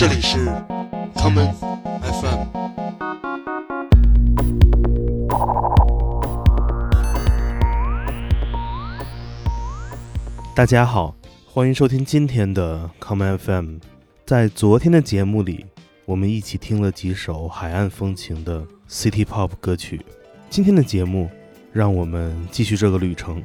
这里是 common FM。大家好，欢迎收听今天的 common FM。在昨天的节目里，我们一起听了几首海岸风情的 City Pop 歌曲。今天的节目，让我们继续这个旅程。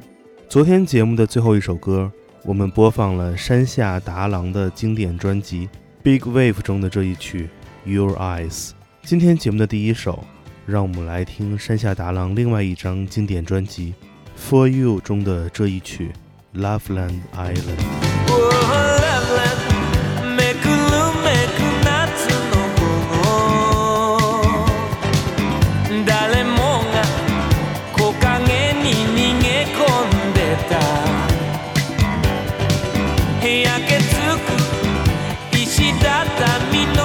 昨天节目的最后一首歌，我们播放了山下达郎的经典专辑《Big Wave》中的这一曲《Your Eyes》。今天节目的第一首，让我们来听山下达郎另外一张经典专辑《For You》中的这一曲《Loveland Island》。だったみんな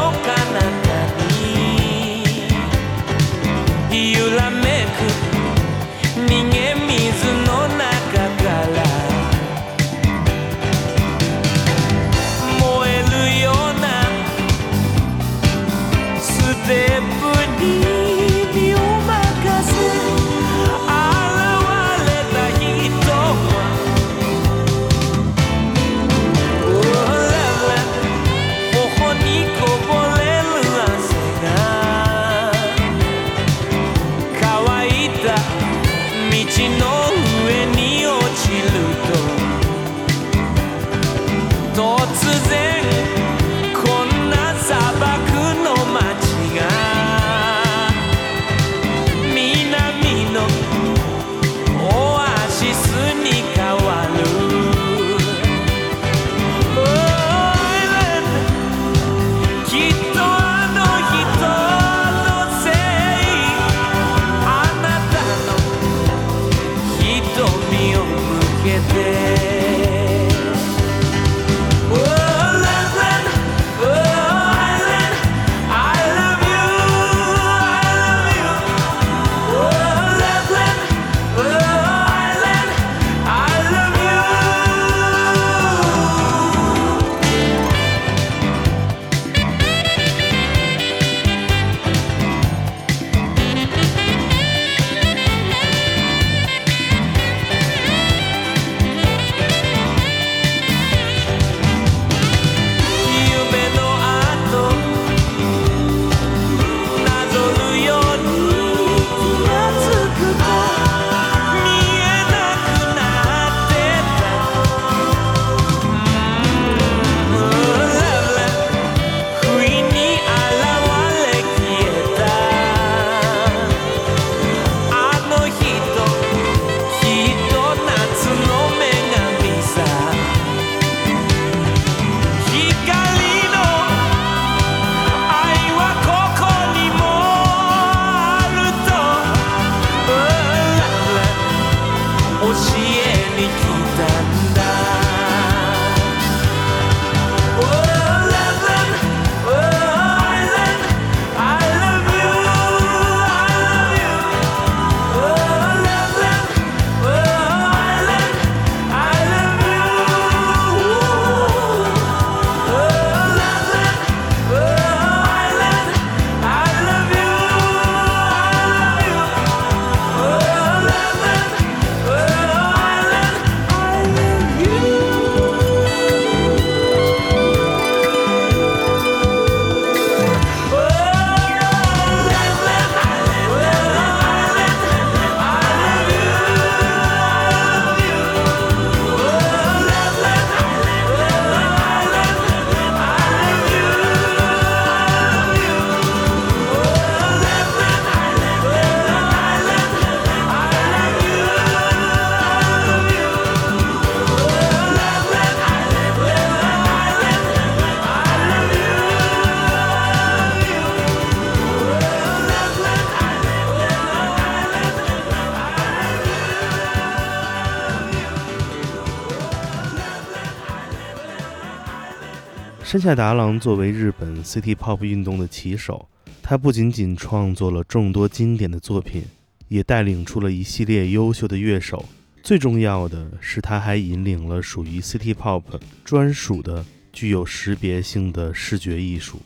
山下达郎作为日本 City Pop 运动的旗手，他不仅仅创作了众多经典的作品，也带领出了一系列优秀的乐手。最重要的是，他还引领了属于 City Pop 专属的具有识别性的视觉艺术。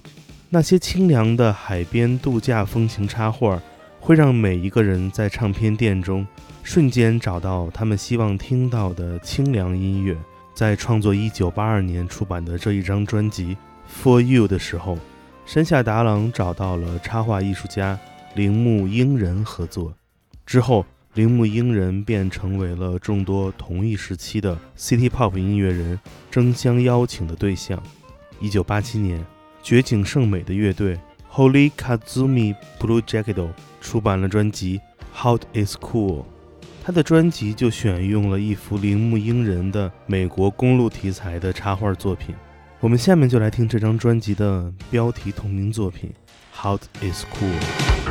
那些清凉的海边度假风情插画，会让每一个人在唱片店中瞬间找到他们希望听到的清凉音乐。在创作1982年出版的这一张专辑《For You》的时候，山下达郎找到了插画艺术家铃木英人合作。之后，铃木英人便成为了众多同一时期的 City Pop 音乐人争相邀请的对象。1987年，绝景圣美的乐队 Holy Kazumi Blue Jacket 出版了专辑《Hot Is Cool》。他的专辑就选用了一幅铃木英人的美国公路题材的插画作品。我们下面就来听这张专辑的标题同名作品《Hot Is Cool》。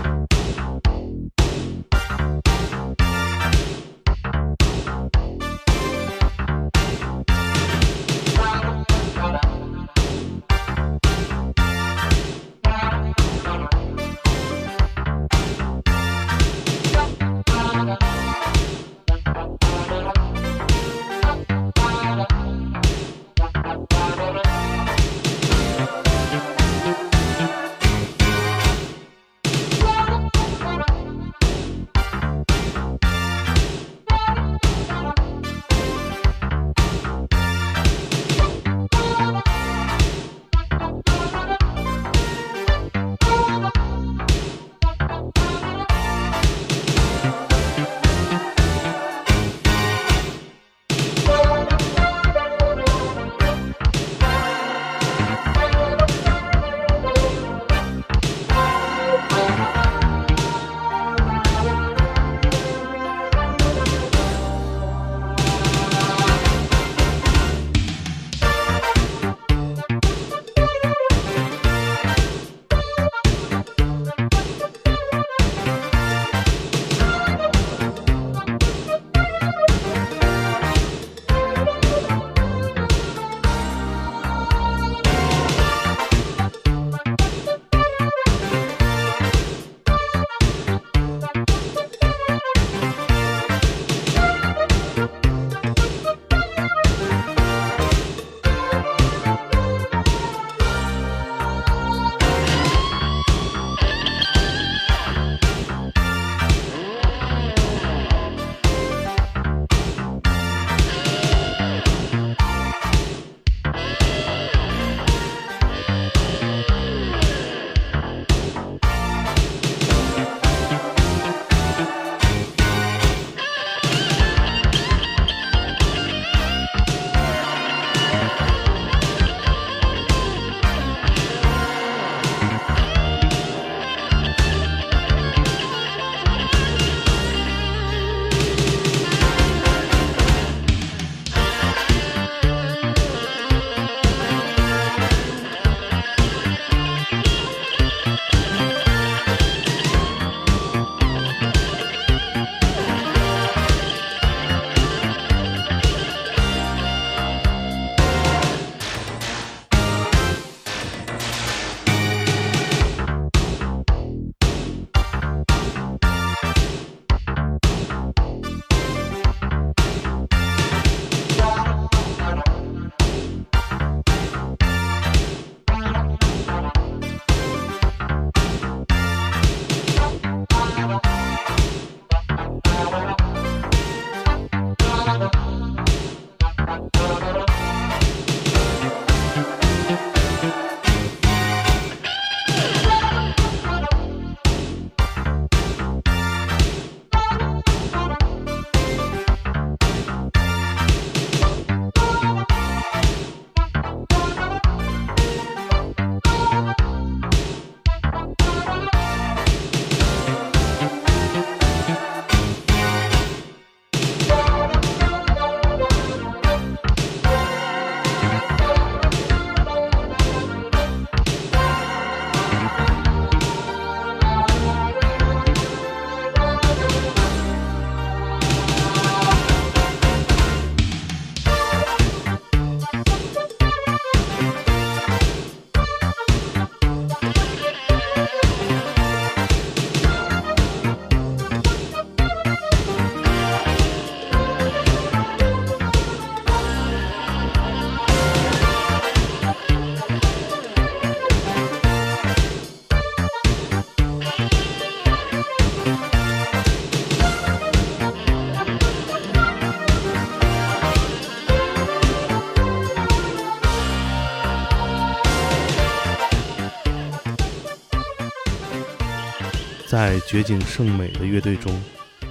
在绝景圣美的乐队中，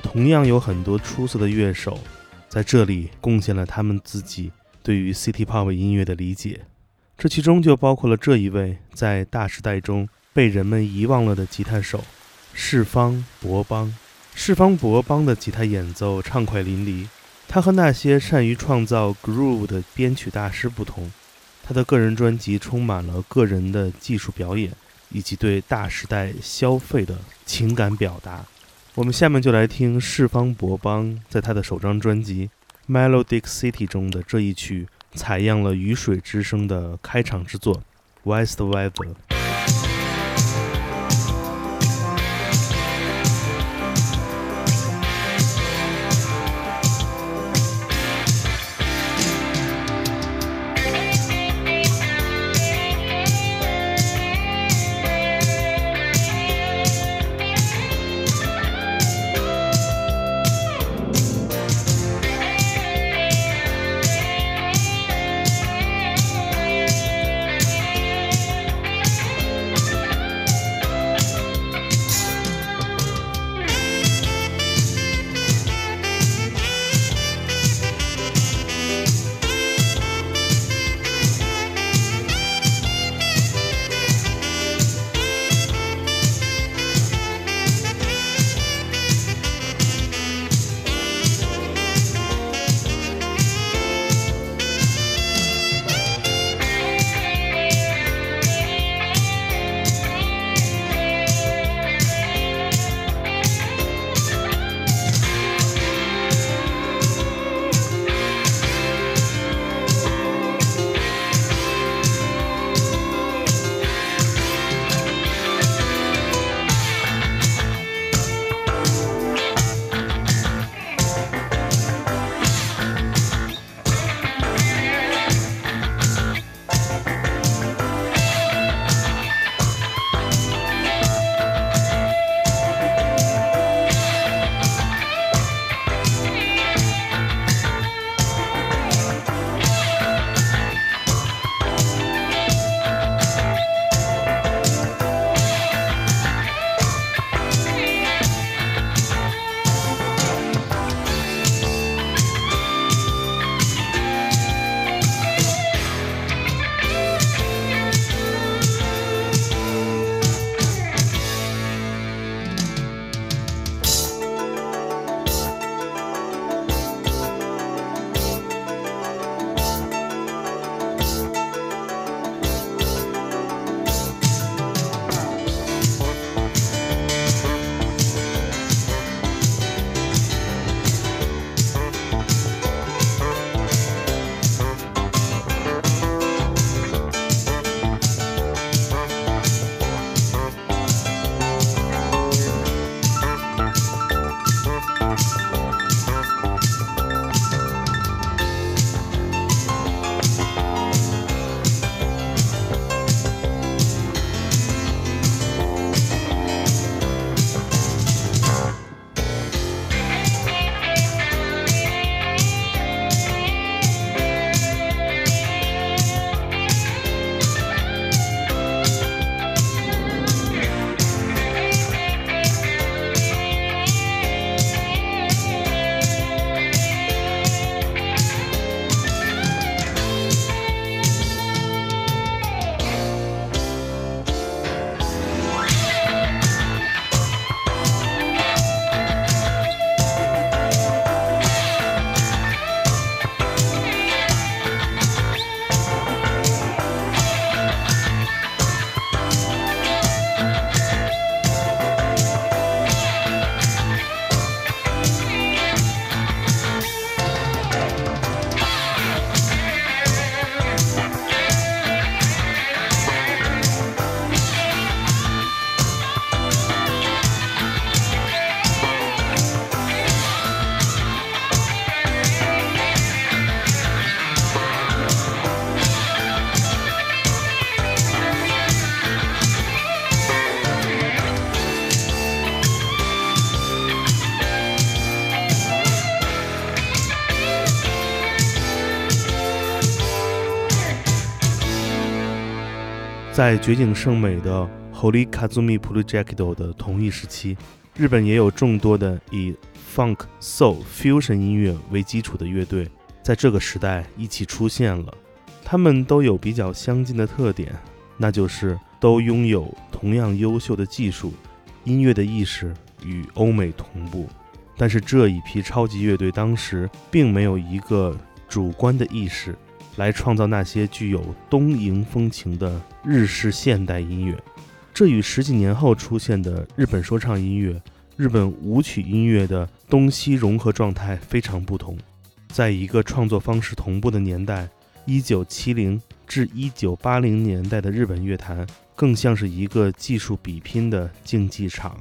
同样有很多出色的乐手在这里贡献了他们自己对于 City Pop 音乐的理解。这其中就包括了这一位在大时代中被人们遗忘了的吉他手世方博邦。世方博邦的吉他演奏畅快淋漓，他和那些善于创造 groove 的编曲大师不同，他的个人专辑充满了个人的技术表演以及对大时代消费的情感表达。我们下面就来听世方博邦在他的首张专辑《Melodic City》中的这一曲，采样了雨水之声的开场之作《West Weather》。在绝景胜美的 Holy Kazumi Projecto 的同一时期，日本也有众多的以 Funk、Soul、Fusion 音乐为基础的乐队，在这个时代一起出现了。他们都有比较相近的特点，那就是都拥有同样优秀的技术，音乐的意识与欧美同步。但是这一批超级乐队当时并没有一个主观的意识，来创造那些具有东瀛风情的日式现代音乐。这与十几年后出现的日本说唱音乐、日本舞曲音乐的东西融合状态非常不同。在一个创作方式同步的年代，一九七零至一九八零年代的日本乐坛更像是一个技术比拼的竞技场。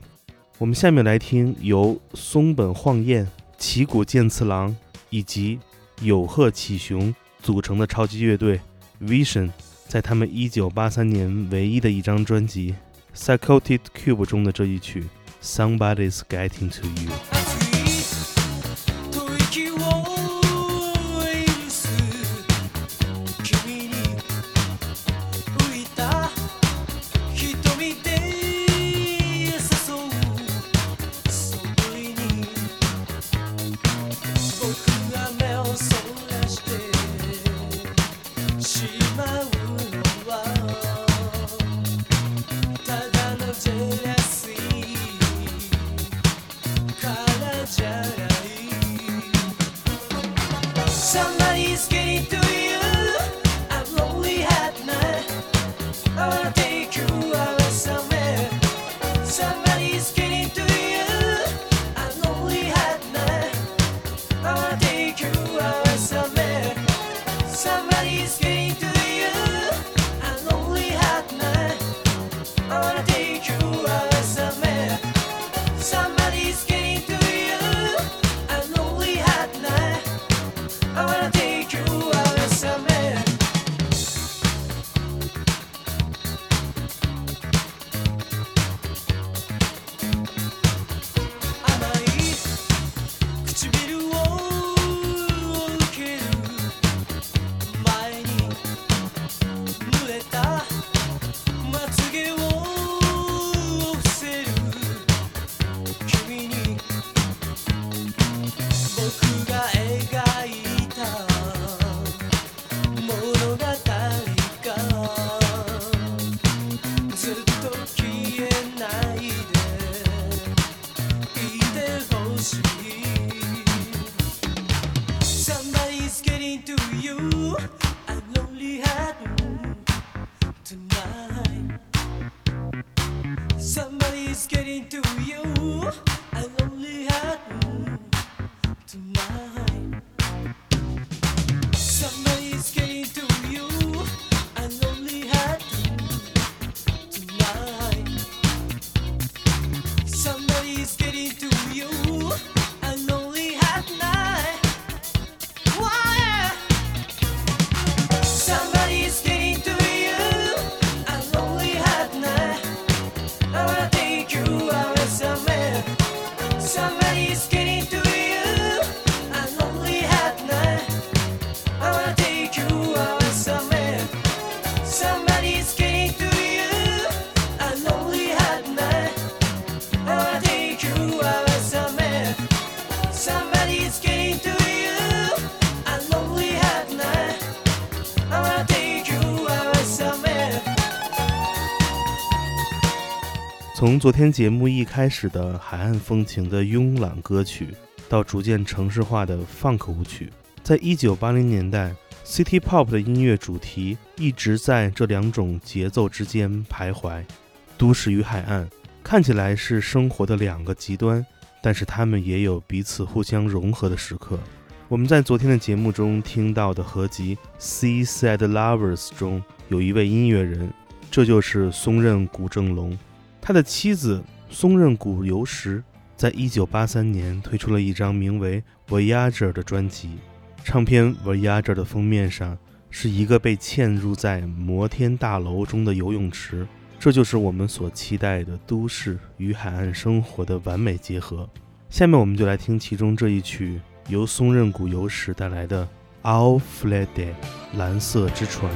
我们下面来听由松本晃彦、旗鼓健次郎以及有贺启雄组成的超级乐队 Vision，在他们1983年唯一的一张专辑《Psychotic Cube》中的这一曲《Somebody's Getting to You》。从昨天节目一开始的海岸风情的慵懒歌曲，到逐渐城市化的 funk 舞曲，在一九八零年代，City Pop 的音乐主题一直在这两种节奏之间徘徊。都市与海岸看起来是生活的两个极端，但是他们也有彼此互相融合的时刻。我们在昨天的节目中听到的合集《Seaside Lovers》中有一位音乐人，这就是松任谷正隆。他的妻子松任谷由实在一九八三年推出了一张名为《Voyager》的专辑。唱片《Voyager》的封面上是一个被嵌入在摩天大楼中的游泳池，这就是我们所期待的都市与海岸生活的完美结合。下面我们就来听其中这一曲，由松任谷由实带来的《a l f l e d e》蓝色之船。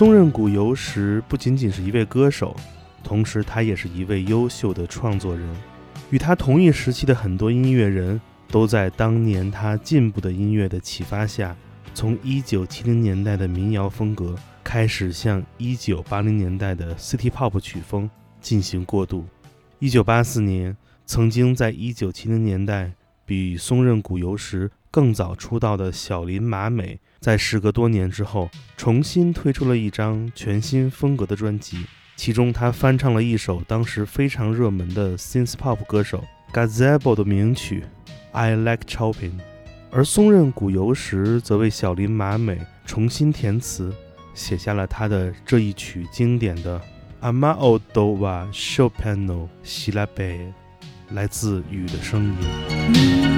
松任谷由实不仅仅是一位歌手，同时他也是一位优秀的创作人。与他同一时期的很多音乐人都在当年他进步的音乐的启发下，从1970年代的民谣风格开始向1980年代的 City Pop 曲风进行过渡。1984年，曾经在1970年代比松任谷由实更早出道的小林麻美，在时隔多年之后，重新推出了一张全新风格的专辑。其中，她翻唱了一首当时非常热门的 synth pop 歌手 Gazebo 的名曲《I Like Chopping》，而松任谷由实则为小林麻美重新填词，写下了他的这一曲经典的《Amao Dova Chopino Silabe》，来自雨的声音。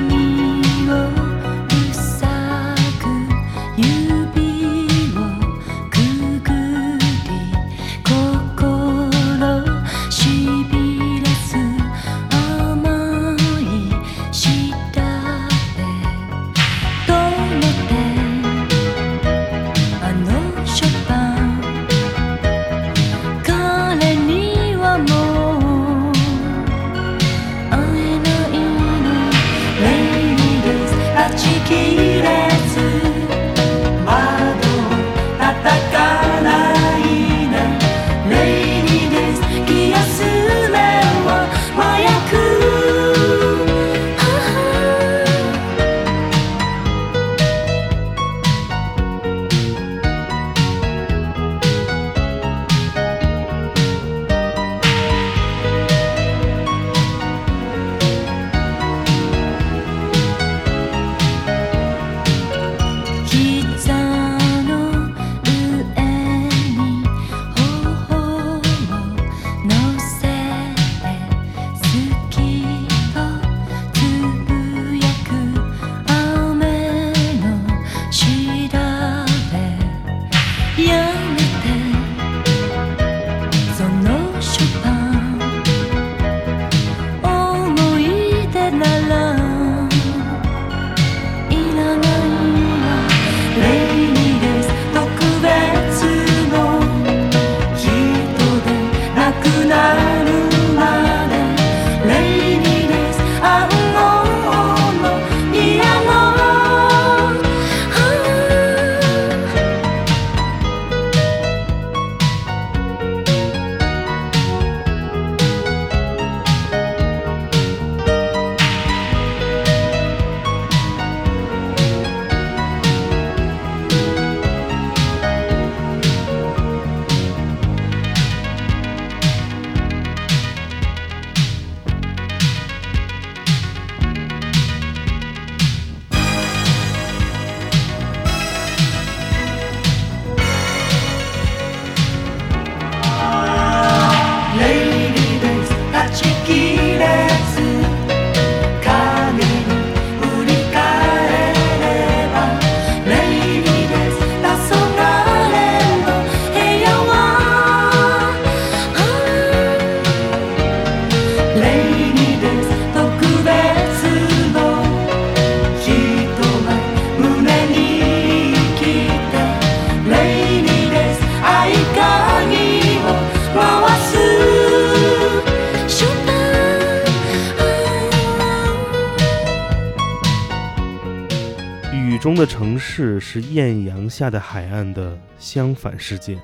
下的海岸的相反世界，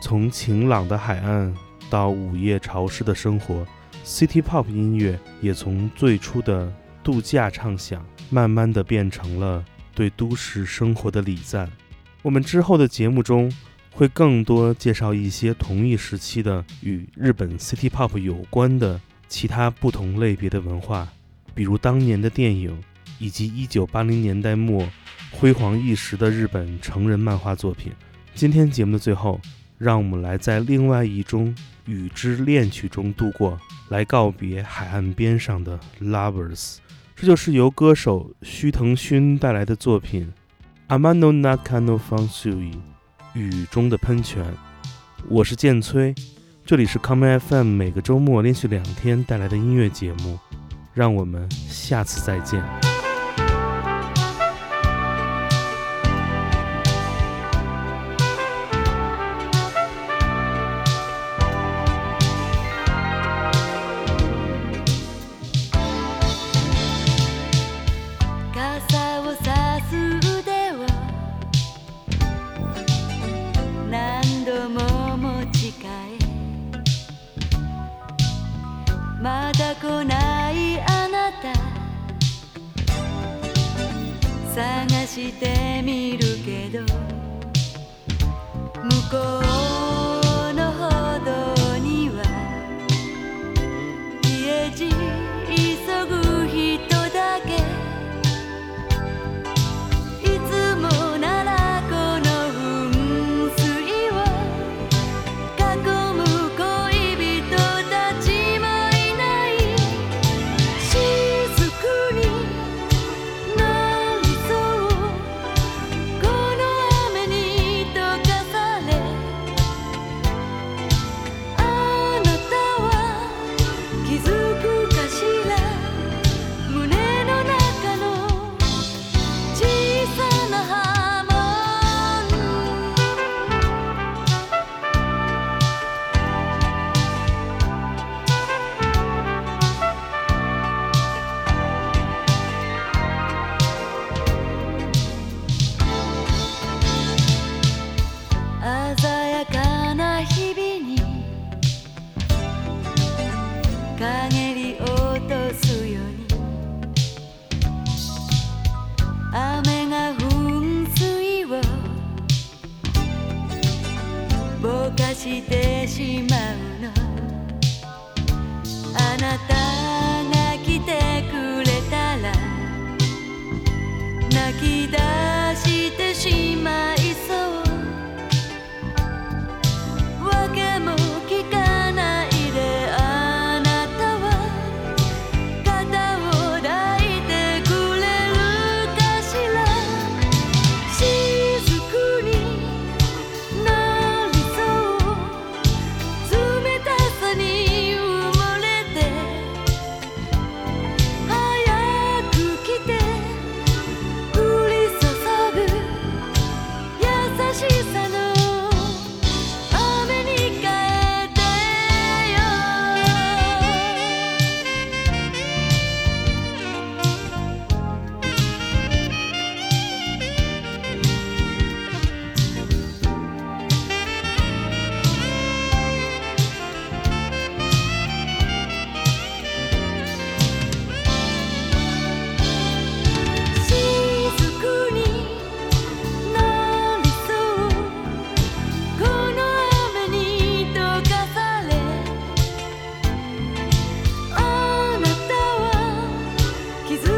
从晴朗的海岸到午夜潮湿的生活，City Pop 音乐也从最初的度假畅想，慢慢的变成了对都市生活的礼赞。我们之后的节目中会更多介绍一些同一时期的与日本 City Pop 有关的其他不同类别的文化，比如当年的电影，以及1980年代末辉煌一时的日本成人漫画作品。今天节目的最后，让我们来在另外一种雨之恋曲中度过，来告别海岸边上的 Lovers。这就是由歌手须藤勋带来的作品《Amano Nakano Fansui》雨中的喷泉。我是剑崔，这里是 Common FM 每个周末连续两天带来的音乐节目，让我们下次再见。Herkese